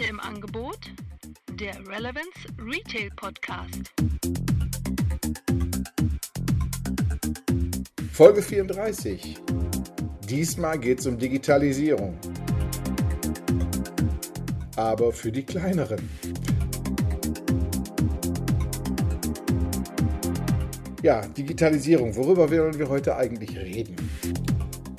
Heute im Angebot der Relevance Retail Podcast. Folge 34. Diesmal geht es um Digitalisierung. Aber für die kleineren. Ja, Digitalisierung. Worüber wollen wir heute eigentlich reden?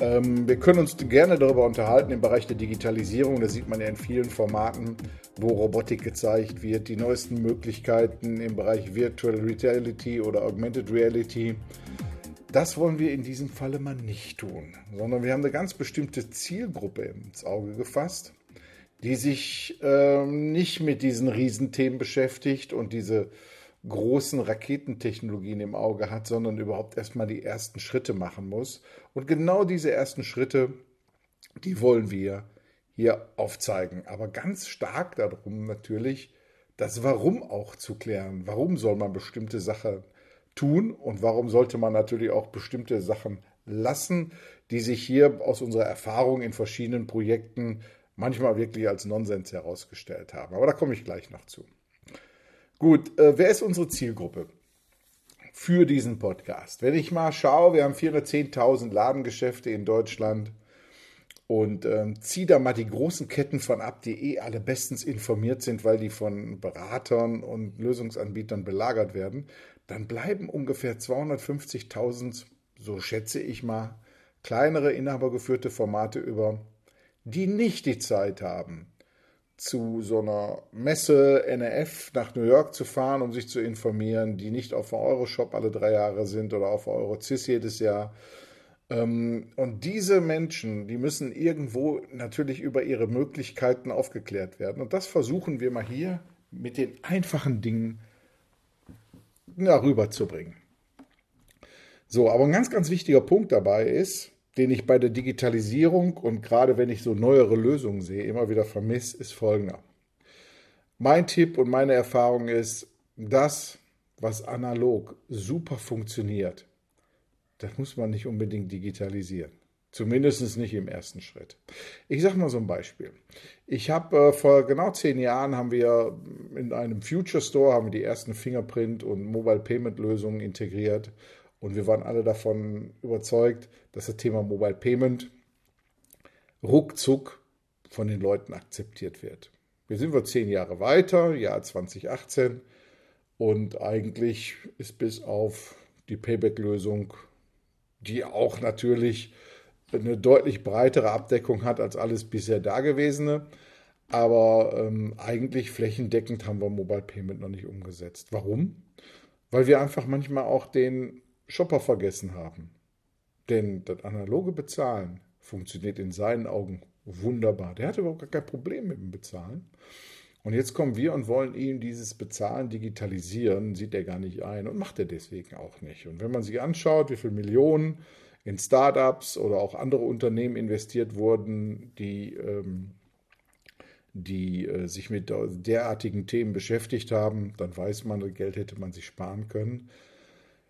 Ähm, wir können uns gerne darüber unterhalten im Bereich der Digitalisierung. Das sieht man ja in vielen Formaten, wo Robotik gezeigt wird, die neuesten Möglichkeiten im Bereich Virtual Reality oder Augmented Reality. Das wollen wir in diesem Falle mal nicht tun, sondern wir haben eine ganz bestimmte Zielgruppe ins Auge gefasst, die sich ähm, nicht mit diesen Riesenthemen beschäftigt und diese großen Raketentechnologien im Auge hat, sondern überhaupt erstmal die ersten Schritte machen muss. Und genau diese ersten Schritte, die wollen wir hier aufzeigen. Aber ganz stark darum natürlich, das Warum auch zu klären. Warum soll man bestimmte Sachen tun und warum sollte man natürlich auch bestimmte Sachen lassen, die sich hier aus unserer Erfahrung in verschiedenen Projekten manchmal wirklich als Nonsens herausgestellt haben. Aber da komme ich gleich noch zu. Gut, äh, wer ist unsere Zielgruppe für diesen Podcast? Wenn ich mal schaue, wir haben 410.000 Ladengeschäfte in Deutschland und ähm, ziehe da mal die großen Ketten von ab, die eh alle bestens informiert sind, weil die von Beratern und Lösungsanbietern belagert werden, dann bleiben ungefähr 250.000, so schätze ich mal, kleinere inhabergeführte Formate über, die nicht die Zeit haben, zu so einer Messe NRF nach New York zu fahren, um sich zu informieren, die nicht auf Euroshop alle drei Jahre sind oder auf Eurocis jedes Jahr. Ähm, und diese Menschen, die müssen irgendwo natürlich über ihre Möglichkeiten aufgeklärt werden. Und das versuchen wir mal hier mit den einfachen Dingen rüberzubringen. So, aber ein ganz, ganz wichtiger Punkt dabei ist, den ich bei der Digitalisierung und gerade wenn ich so neuere Lösungen sehe, immer wieder vermisse, ist folgender. Mein Tipp und meine Erfahrung ist, das, was analog super funktioniert, das muss man nicht unbedingt digitalisieren. Zumindest nicht im ersten Schritt. Ich sage mal so ein Beispiel. Ich habe äh, vor genau zehn Jahren haben wir in einem Future Store haben wir die ersten Fingerprint und Mobile Payment Lösungen integriert und wir waren alle davon überzeugt, dass das Thema Mobile Payment ruckzuck von den Leuten akzeptiert wird. Wir sind wir zehn Jahre weiter, Jahr 2018. Und eigentlich ist bis auf die Payback-Lösung, die auch natürlich eine deutlich breitere Abdeckung hat als alles bisher Dagewesene. Aber ähm, eigentlich flächendeckend haben wir Mobile Payment noch nicht umgesetzt. Warum? Weil wir einfach manchmal auch den Shopper vergessen haben. Denn das analoge Bezahlen funktioniert in seinen Augen wunderbar. Der hatte überhaupt gar kein Problem mit dem Bezahlen. Und jetzt kommen wir und wollen ihm dieses Bezahlen digitalisieren, sieht er gar nicht ein und macht er deswegen auch nicht. Und wenn man sich anschaut, wie viele Millionen in Startups oder auch andere Unternehmen investiert wurden, die, ähm, die äh, sich mit derartigen Themen beschäftigt haben, dann weiß man, Geld hätte man sich sparen können.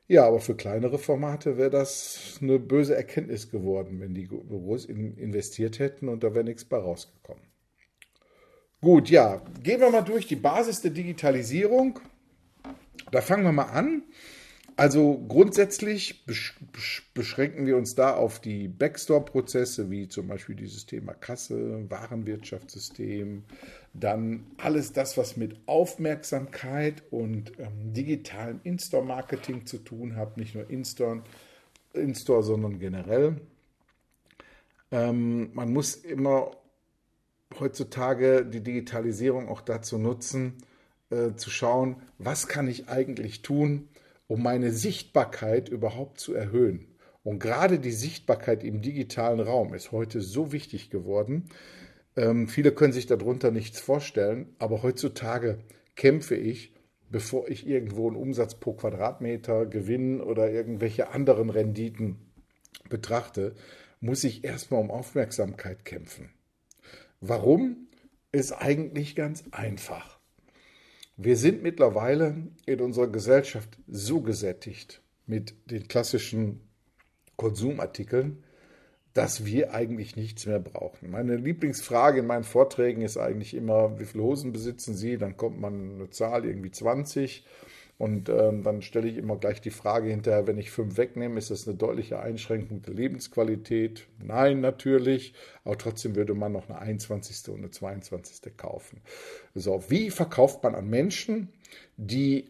Ja, aber für kleinere Formate wäre das eine böse Erkenntnis geworden, wenn die Büros in, investiert hätten und da wäre nichts bei rausgekommen. Gut, ja, gehen wir mal durch die Basis der Digitalisierung. Da fangen wir mal an. Also grundsätzlich beschränken wir uns da auf die Backstore-Prozesse, wie zum Beispiel dieses Thema Kasse, Warenwirtschaftssystem, dann alles das, was mit Aufmerksamkeit und ähm, digitalem In-Store-Marketing zu tun hat, nicht nur In-Store, In sondern generell. Ähm, man muss immer heutzutage die Digitalisierung auch dazu nutzen, äh, zu schauen, was kann ich eigentlich tun, um meine Sichtbarkeit überhaupt zu erhöhen. Und gerade die Sichtbarkeit im digitalen Raum ist heute so wichtig geworden. Ähm, viele können sich darunter nichts vorstellen, aber heutzutage kämpfe ich, bevor ich irgendwo einen Umsatz pro Quadratmeter, Gewinn oder irgendwelche anderen Renditen betrachte, muss ich erstmal um Aufmerksamkeit kämpfen. Warum? Ist eigentlich ganz einfach. Wir sind mittlerweile in unserer Gesellschaft so gesättigt mit den klassischen Konsumartikeln, dass wir eigentlich nichts mehr brauchen. Meine Lieblingsfrage in meinen Vorträgen ist eigentlich immer, wie viele Hosen besitzen Sie? Dann kommt man eine Zahl, irgendwie 20. Und ähm, dann stelle ich immer gleich die Frage hinterher, wenn ich fünf wegnehme, ist das eine deutliche Einschränkung der Lebensqualität? Nein, natürlich. Aber trotzdem würde man noch eine 21. und eine 22. kaufen. So, wie verkauft man an Menschen, die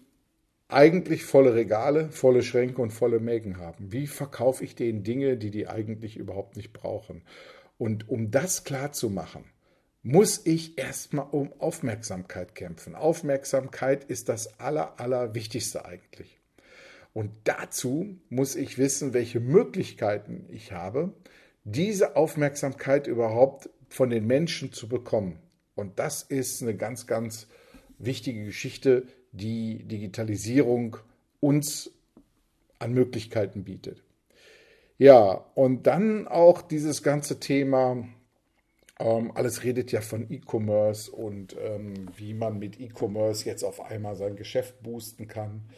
eigentlich volle Regale, volle Schränke und volle Mägen haben? Wie verkaufe ich denen Dinge, die die eigentlich überhaupt nicht brauchen? Und um das klar zu machen, muss ich erstmal um Aufmerksamkeit kämpfen. Aufmerksamkeit ist das Aller, Allerwichtigste eigentlich. Und dazu muss ich wissen, welche Möglichkeiten ich habe, diese Aufmerksamkeit überhaupt von den Menschen zu bekommen. Und das ist eine ganz, ganz wichtige Geschichte, die Digitalisierung uns an Möglichkeiten bietet. Ja, und dann auch dieses ganze Thema ähm, alles redet ja von E-Commerce und ähm, wie man mit E-Commerce jetzt auf einmal sein Geschäft boosten kann.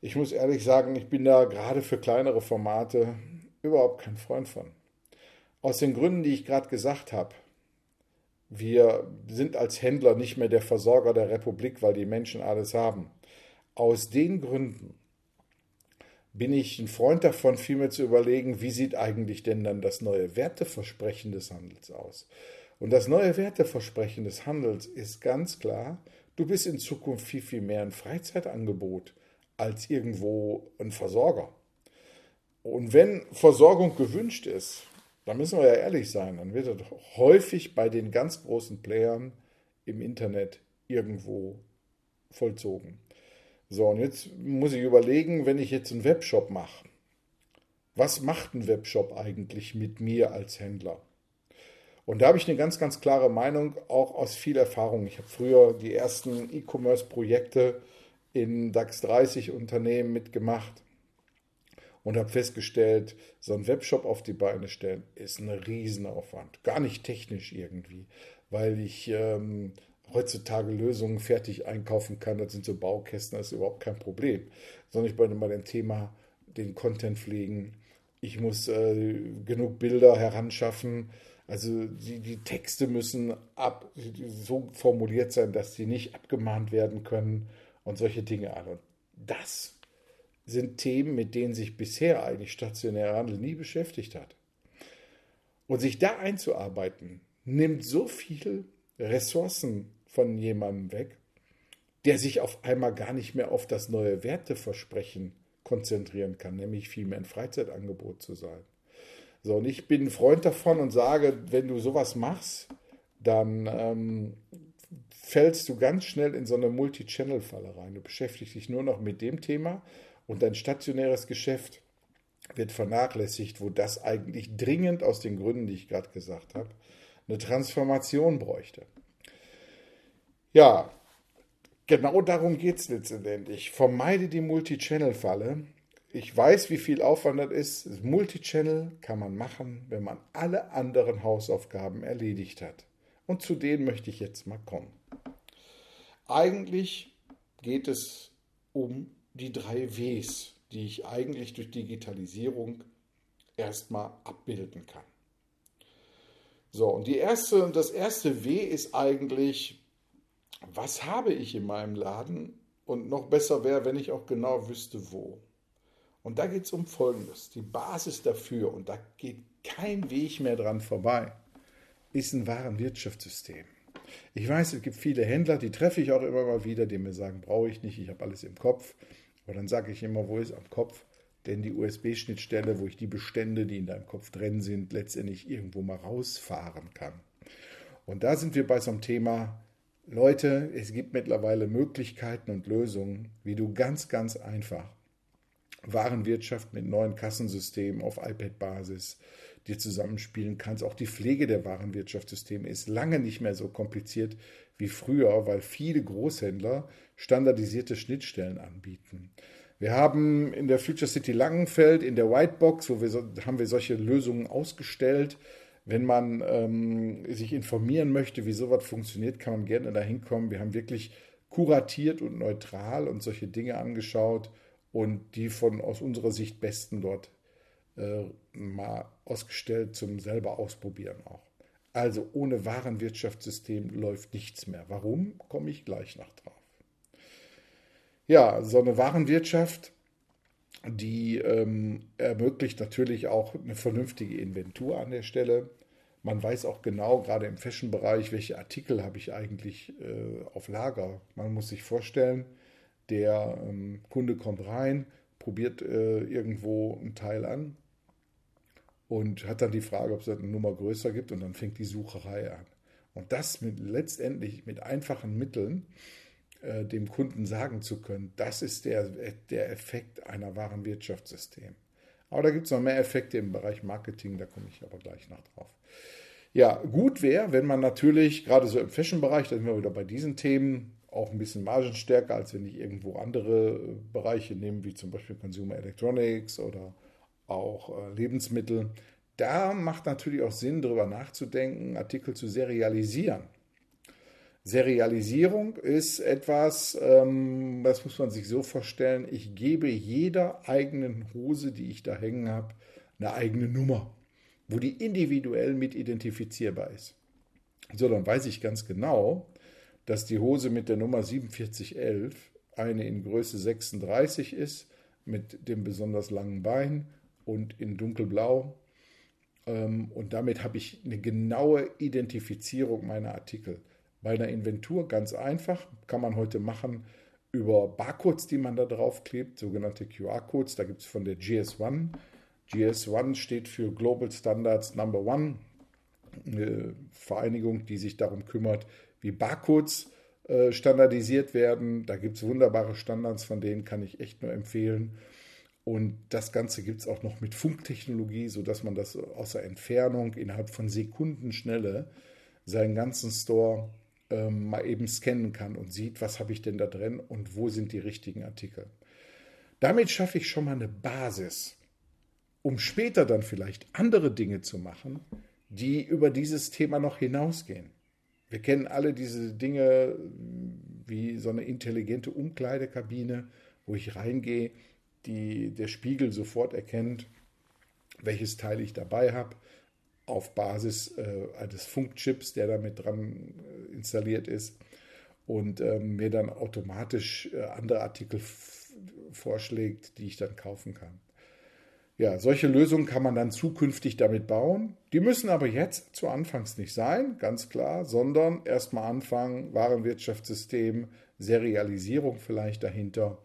Ich muss ehrlich sagen, ich bin da gerade für kleinere Formate überhaupt kein Freund von. Aus den Gründen, die ich gerade gesagt habe. Wir sind als Händler nicht mehr der Versorger der Republik, weil die Menschen alles haben. Aus den Gründen bin ich ein Freund davon, vielmehr zu überlegen, wie sieht eigentlich denn dann das neue Werteversprechen des Handels aus? Und das neue Werteversprechen des Handels ist ganz klar, du bist in Zukunft viel, viel mehr ein Freizeitangebot als irgendwo ein Versorger. Und wenn Versorgung gewünscht ist, dann müssen wir ja ehrlich sein, dann wird das häufig bei den ganz großen Playern im Internet irgendwo vollzogen. So, und jetzt muss ich überlegen, wenn ich jetzt einen Webshop mache, was macht ein Webshop eigentlich mit mir als Händler? Und da habe ich eine ganz, ganz klare Meinung, auch aus viel Erfahrung. Ich habe früher die ersten E-Commerce-Projekte in DAX 30 Unternehmen mitgemacht und habe festgestellt, so ein Webshop auf die Beine stellen ist ein Riesenaufwand. Gar nicht technisch irgendwie, weil ich ähm, heutzutage Lösungen fertig einkaufen kann. Das sind so Baukästen, das ist überhaupt kein Problem. Sondern ich bin bei dem Thema den Content pflegen. Ich muss äh, genug Bilder heranschaffen. Also die, die Texte müssen ab, so formuliert sein, dass sie nicht abgemahnt werden können und solche Dinge alle. Und das sind Themen, mit denen sich bisher eigentlich stationärer Handel nie beschäftigt hat. Und sich da einzuarbeiten, nimmt so viel Ressourcen von jemandem weg, der sich auf einmal gar nicht mehr auf das neue Werteversprechen konzentrieren kann, nämlich vielmehr ein Freizeitangebot zu sein. So, und ich bin ein Freund davon und sage, wenn du sowas machst, dann ähm, fällst du ganz schnell in so eine Multi-Channel-Falle rein. Du beschäftigst dich nur noch mit dem Thema und dein stationäres Geschäft wird vernachlässigt, wo das eigentlich dringend aus den Gründen, die ich gerade gesagt habe, eine Transformation bräuchte. Ja, genau darum geht es letztendlich. Vermeide die Multi-Channel-Falle. Ich weiß, wie viel Aufwand das ist. Multi-Channel kann man machen, wenn man alle anderen Hausaufgaben erledigt hat. Und zu denen möchte ich jetzt mal kommen. Eigentlich geht es um die drei Ws, die ich eigentlich durch Digitalisierung erstmal abbilden kann. So, und die erste, das erste W ist eigentlich was habe ich in meinem Laden und noch besser wäre, wenn ich auch genau wüsste, wo. Und da geht es um Folgendes. Die Basis dafür, und da geht kein Weg mehr dran vorbei, ist ein Warenwirtschaftssystem. Ich weiß, es gibt viele Händler, die treffe ich auch immer mal wieder, die mir sagen, brauche ich nicht, ich habe alles im Kopf. Aber dann sage ich immer, wo ist am Kopf? Denn die USB-Schnittstelle, wo ich die Bestände, die in deinem Kopf drin sind, letztendlich irgendwo mal rausfahren kann. Und da sind wir bei so einem Thema Leute, es gibt mittlerweile Möglichkeiten und Lösungen, wie du ganz, ganz einfach Warenwirtschaft mit neuen Kassensystemen auf iPad-Basis dir zusammenspielen kannst. Auch die Pflege der Warenwirtschaftssysteme ist lange nicht mehr so kompliziert wie früher, weil viele Großhändler standardisierte Schnittstellen anbieten. Wir haben in der Future City Langenfeld, in der Whitebox, wo wir haben wir solche Lösungen ausgestellt, wenn man ähm, sich informieren möchte, wie sowas funktioniert, kann man gerne dahin kommen. Wir haben wirklich kuratiert und neutral und solche Dinge angeschaut und die von aus unserer Sicht besten dort äh, mal ausgestellt zum selber ausprobieren auch. Also ohne Warenwirtschaftssystem läuft nichts mehr. Warum, komme ich gleich noch drauf. Ja, so eine Warenwirtschaft, die ähm, ermöglicht natürlich auch eine vernünftige Inventur an der Stelle. Man weiß auch genau, gerade im Fashion-Bereich, welche Artikel habe ich eigentlich äh, auf Lager. Man muss sich vorstellen, der ähm, Kunde kommt rein, probiert äh, irgendwo ein Teil an und hat dann die Frage, ob es eine Nummer größer gibt und dann fängt die Sucherei an. Und das mit, letztendlich mit einfachen Mitteln äh, dem Kunden sagen zu können, das ist der, der Effekt einer wahren Wirtschaftssystem. Aber da gibt es noch mehr Effekte im Bereich Marketing, da komme ich aber gleich noch drauf. Ja, gut wäre, wenn man natürlich, gerade so im Fashion-Bereich, da sind wir wieder bei diesen Themen, auch ein bisschen margenstärker, als wenn ich irgendwo andere Bereiche nehme, wie zum Beispiel Consumer Electronics oder auch äh, Lebensmittel. Da macht natürlich auch Sinn, darüber nachzudenken, Artikel zu serialisieren. Serialisierung ist etwas, ähm, das muss man sich so vorstellen, ich gebe jeder eigenen Hose, die ich da hängen habe, eine eigene Nummer, wo die individuell mit identifizierbar ist. So, dann weiß ich ganz genau, dass die Hose mit der Nummer 4711 eine in Größe 36 ist, mit dem besonders langen Bein und in dunkelblau. Ähm, und damit habe ich eine genaue Identifizierung meiner Artikel. Bei einer Inventur ganz einfach, kann man heute machen über Barcodes, die man da drauf klebt, sogenannte QR-Codes. Da gibt es von der GS1. GS1 steht für Global Standards Number One, eine Vereinigung, die sich darum kümmert, wie Barcodes äh, standardisiert werden. Da gibt es wunderbare Standards, von denen kann ich echt nur empfehlen. Und das Ganze gibt es auch noch mit Funktechnologie, sodass man das außer Entfernung innerhalb von Sekundenschnelle seinen ganzen Store ähm, mal eben scannen kann und sieht, was habe ich denn da drin und wo sind die richtigen Artikel. Damit schaffe ich schon mal eine Basis, um später dann vielleicht andere Dinge zu machen, die über dieses Thema noch hinausgehen. Wir kennen alle diese Dinge wie so eine intelligente Umkleidekabine, wo ich reingehe, die der Spiegel sofort erkennt, welches Teil ich dabei habe auf Basis äh, eines Funkchips, der damit dran äh, installiert ist und ähm, mir dann automatisch äh, andere Artikel vorschlägt, die ich dann kaufen kann. Ja, solche Lösungen kann man dann zukünftig damit bauen. Die müssen aber jetzt zu Anfangs nicht sein, ganz klar, sondern erstmal anfangen, Warenwirtschaftssystem, Serialisierung vielleicht dahinter.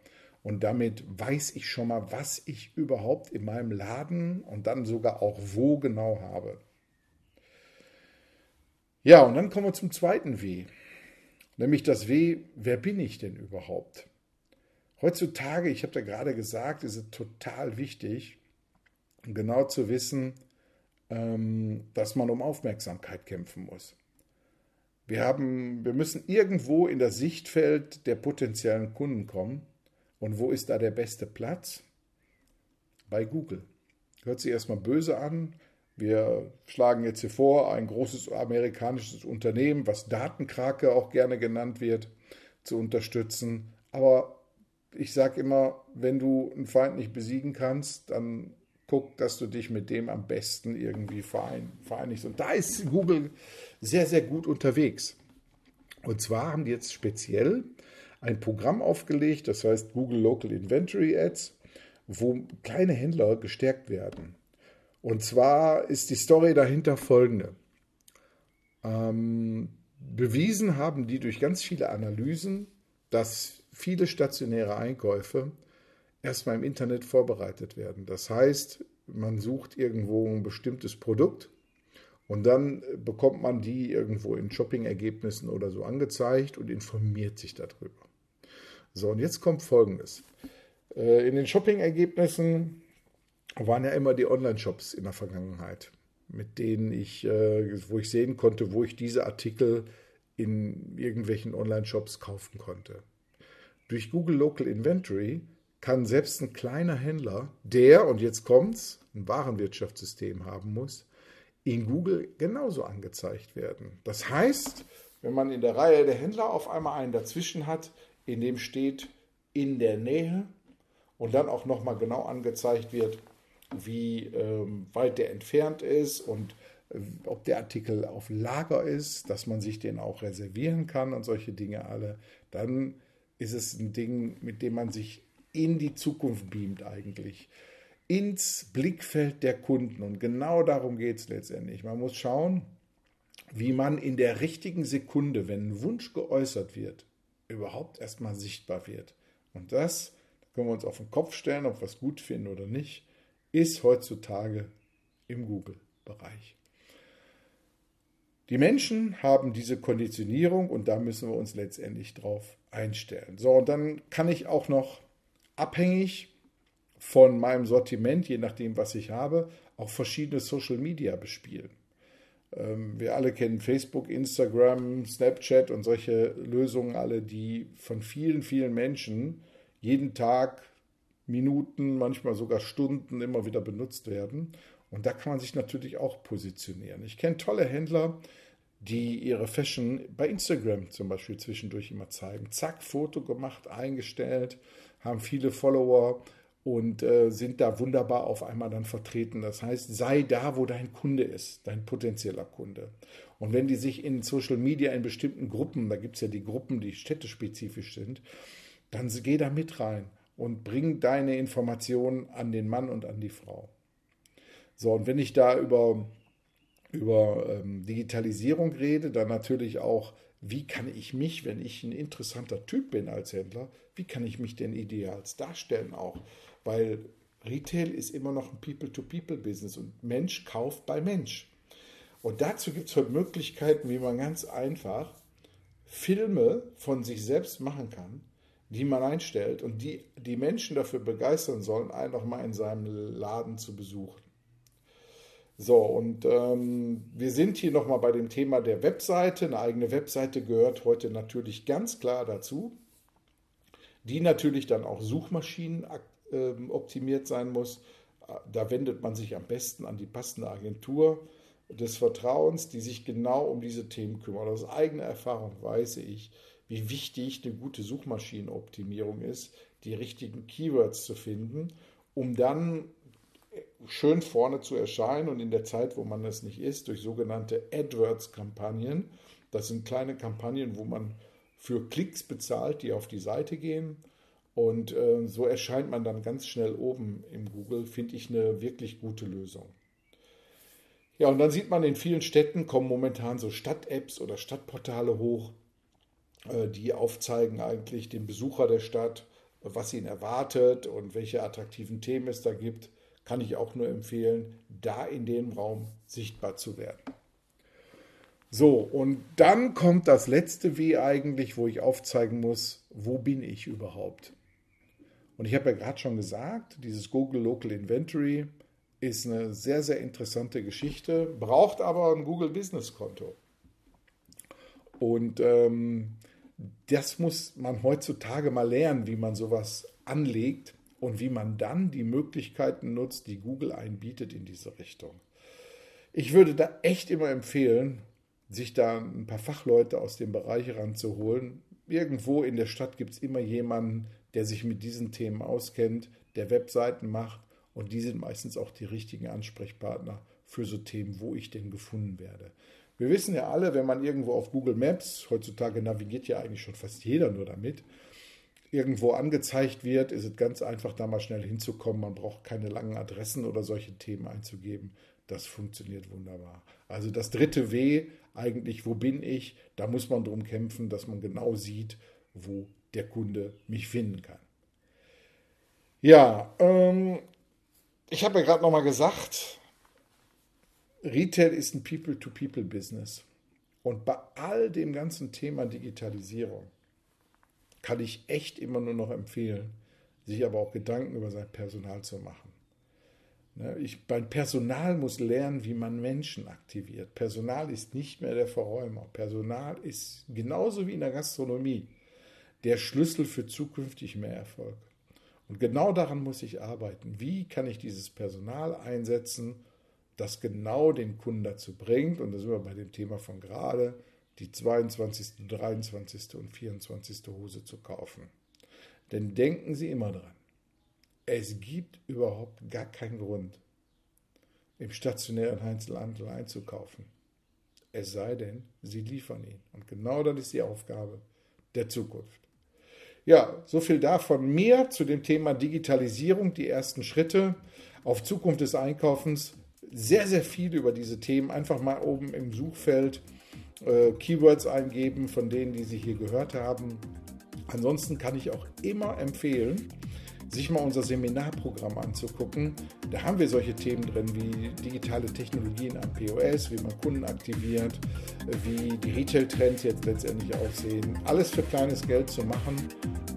Und damit weiß ich schon mal, was ich überhaupt in meinem Laden und dann sogar auch wo genau habe. Ja, und dann kommen wir zum zweiten W. Nämlich das W, wer bin ich denn überhaupt? Heutzutage, ich habe da gerade gesagt, ist es total wichtig, genau zu wissen, ähm, dass man um Aufmerksamkeit kämpfen muss. Wir, haben, wir müssen irgendwo in das Sichtfeld der potenziellen Kunden kommen. Und wo ist da der beste Platz? Bei Google. Hört sich erstmal böse an, wir schlagen jetzt hier vor, ein großes amerikanisches Unternehmen, was Datenkrake auch gerne genannt wird, zu unterstützen. Aber ich sage immer, wenn du einen Feind nicht besiegen kannst, dann guck, dass du dich mit dem am besten irgendwie vereinigst. Und da ist Google sehr, sehr gut unterwegs. Und zwar haben die jetzt speziell ein Programm aufgelegt, das heißt Google Local Inventory Ads, wo kleine Händler gestärkt werden. Und zwar ist die Story dahinter folgende. Ähm, bewiesen haben die durch ganz viele Analysen, dass viele stationäre Einkäufe erstmal im Internet vorbereitet werden. Das heißt, man sucht irgendwo ein bestimmtes Produkt und dann bekommt man die irgendwo in Shopping-Ergebnissen oder so angezeigt und informiert sich darüber. So, und jetzt kommt Folgendes. Äh, in den Shopping-Ergebnissen waren ja immer die Online-Shops in der Vergangenheit, mit denen ich, äh, wo ich sehen konnte, wo ich diese Artikel in irgendwelchen Online-Shops kaufen konnte. Durch Google Local Inventory kann selbst ein kleiner Händler, der, und jetzt kommt's, ein Warenwirtschaftssystem haben muss, in Google genauso angezeigt werden. Das heißt, wenn man in der Reihe der Händler auf einmal einen dazwischen hat, in dem steht in der Nähe und dann auch nochmal genau angezeigt wird, wie ähm, weit der entfernt ist und äh, ob der Artikel auf Lager ist, dass man sich den auch reservieren kann und solche Dinge alle, dann ist es ein Ding, mit dem man sich in die Zukunft beamt eigentlich. Ins Blickfeld der Kunden. Und genau darum geht es letztendlich. Man muss schauen, wie man in der richtigen Sekunde, wenn ein Wunsch geäußert wird, überhaupt erstmal sichtbar wird. Und das, da können wir uns auf den Kopf stellen, ob wir es gut finden oder nicht, ist heutzutage im Google-Bereich. Die Menschen haben diese Konditionierung und da müssen wir uns letztendlich drauf einstellen. So, und dann kann ich auch noch abhängig von meinem Sortiment, je nachdem, was ich habe, auch verschiedene Social Media bespielen. Ähm, wir alle kennen Facebook, Instagram, Snapchat und solche Lösungen alle, die von vielen, vielen Menschen jeden Tag Minuten, manchmal sogar Stunden immer wieder benutzt werden. Und da kann man sich natürlich auch positionieren. Ich kenne tolle Händler, die ihre Fashion bei Instagram zum Beispiel zwischendurch immer zeigen. Zack, Foto gemacht, eingestellt, haben viele Follower und äh, sind da wunderbar auf einmal dann vertreten. Das heißt, sei da, wo dein Kunde ist, dein potenzieller Kunde. Und wenn die sich in Social Media in bestimmten Gruppen, da gibt es ja die Gruppen, die städtespezifisch sind, dann geh da mit rein und bring deine Informationen an den Mann und an die Frau. So, und wenn ich da über, über ähm, Digitalisierung rede, dann natürlich auch, wie kann ich mich, wenn ich ein interessanter Typ bin als Händler, wie kann ich mich denn ideals darstellen auch? Weil Retail ist immer noch ein People-to-People-Business und Mensch kauft bei Mensch. Und dazu gibt es heute Möglichkeiten, wie man ganz einfach Filme von sich selbst machen kann, die man einstellt und die die Menschen dafür begeistern sollen, einen noch mal in seinem Laden zu besuchen. So, und ähm, wir sind hier nochmal bei dem Thema der Webseite. Eine eigene Webseite gehört heute natürlich ganz klar dazu, die natürlich dann auch Suchmaschinen äh, optimiert sein muss. Da wendet man sich am besten an die passende Agentur des Vertrauens, die sich genau um diese Themen kümmert. Aus eigener Erfahrung weiß ich, wie wichtig eine gute Suchmaschinenoptimierung ist, die richtigen Keywords zu finden, um dann schön vorne zu erscheinen und in der Zeit, wo man es nicht ist, durch sogenannte AdWords-Kampagnen. Das sind kleine Kampagnen, wo man für Klicks bezahlt, die auf die Seite gehen. Und äh, so erscheint man dann ganz schnell oben im Google, finde ich eine wirklich gute Lösung. Ja, und dann sieht man in vielen Städten kommen momentan so Stadt-Apps oder Stadtportale hoch, äh, die aufzeigen eigentlich dem Besucher der Stadt, was ihn erwartet und welche attraktiven Themen es da gibt, kann ich auch nur empfehlen, da in dem Raum sichtbar zu werden. So, und dann kommt das letzte W eigentlich, wo ich aufzeigen muss, wo bin ich überhaupt? Und ich habe ja gerade schon gesagt, dieses Google Local Inventory ist eine sehr, sehr interessante Geschichte, braucht aber ein Google Business Konto. Und ähm, das muss man heutzutage mal lernen, wie man sowas anlegt und wie man dann die Möglichkeiten nutzt, die Google einbietet in diese Richtung. Ich würde da echt immer empfehlen, sich da ein paar Fachleute aus dem Bereich ranzuholen. Irgendwo in der Stadt gibt es immer jemanden, der sich mit diesen Themen auskennt, der Webseiten macht und die sind meistens auch die richtigen Ansprechpartner für so Themen, wo ich denn gefunden werde. Wir wissen ja alle, wenn man irgendwo auf Google Maps, heutzutage navigiert ja eigentlich schon fast jeder nur damit, irgendwo angezeigt wird, ist es ganz einfach, da mal schnell hinzukommen. Man braucht keine langen Adressen oder solche Themen einzugeben. Das funktioniert wunderbar. Also das dritte W, eigentlich, wo bin ich? Da muss man drum kämpfen, dass man genau sieht, wo der Kunde mich finden kann. Ja, ähm, ich habe ja gerade nochmal gesagt, Retail ist ein People-to-People-Business. Und bei all dem ganzen Thema Digitalisierung kann ich echt immer nur noch empfehlen, sich aber auch Gedanken über sein Personal zu machen. Ne, ich, mein Personal muss lernen, wie man Menschen aktiviert. Personal ist nicht mehr der Verräumer. Personal ist genauso wie in der Gastronomie der Schlüssel für zukünftig mehr Erfolg. Und genau daran muss ich arbeiten. Wie kann ich dieses Personal einsetzen, das genau den Kunden dazu bringt, und da sind wir bei dem Thema von gerade, die 22., 23. und 24. Hose zu kaufen. Denn denken Sie immer dran, Es gibt überhaupt gar keinen Grund, im stationären Einzelhandel einzukaufen. Es sei denn, sie liefern ihn. Und genau das ist die Aufgabe der Zukunft. Ja, so viel da von mir zu dem Thema Digitalisierung, die ersten Schritte auf Zukunft des Einkaufens. Sehr, sehr viel über diese Themen. Einfach mal oben im Suchfeld äh, Keywords eingeben von denen, die Sie hier gehört haben. Ansonsten kann ich auch immer empfehlen, sich mal unser Seminarprogramm anzugucken. Da haben wir solche Themen drin wie digitale Technologien am POS, wie man Kunden aktiviert, wie die Retail-Trends jetzt letztendlich aussehen. Alles für kleines Geld zu machen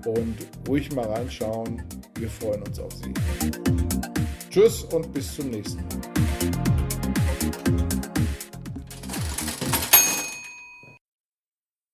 und ruhig mal reinschauen. Wir freuen uns auf Sie. Tschüss und bis zum nächsten Mal.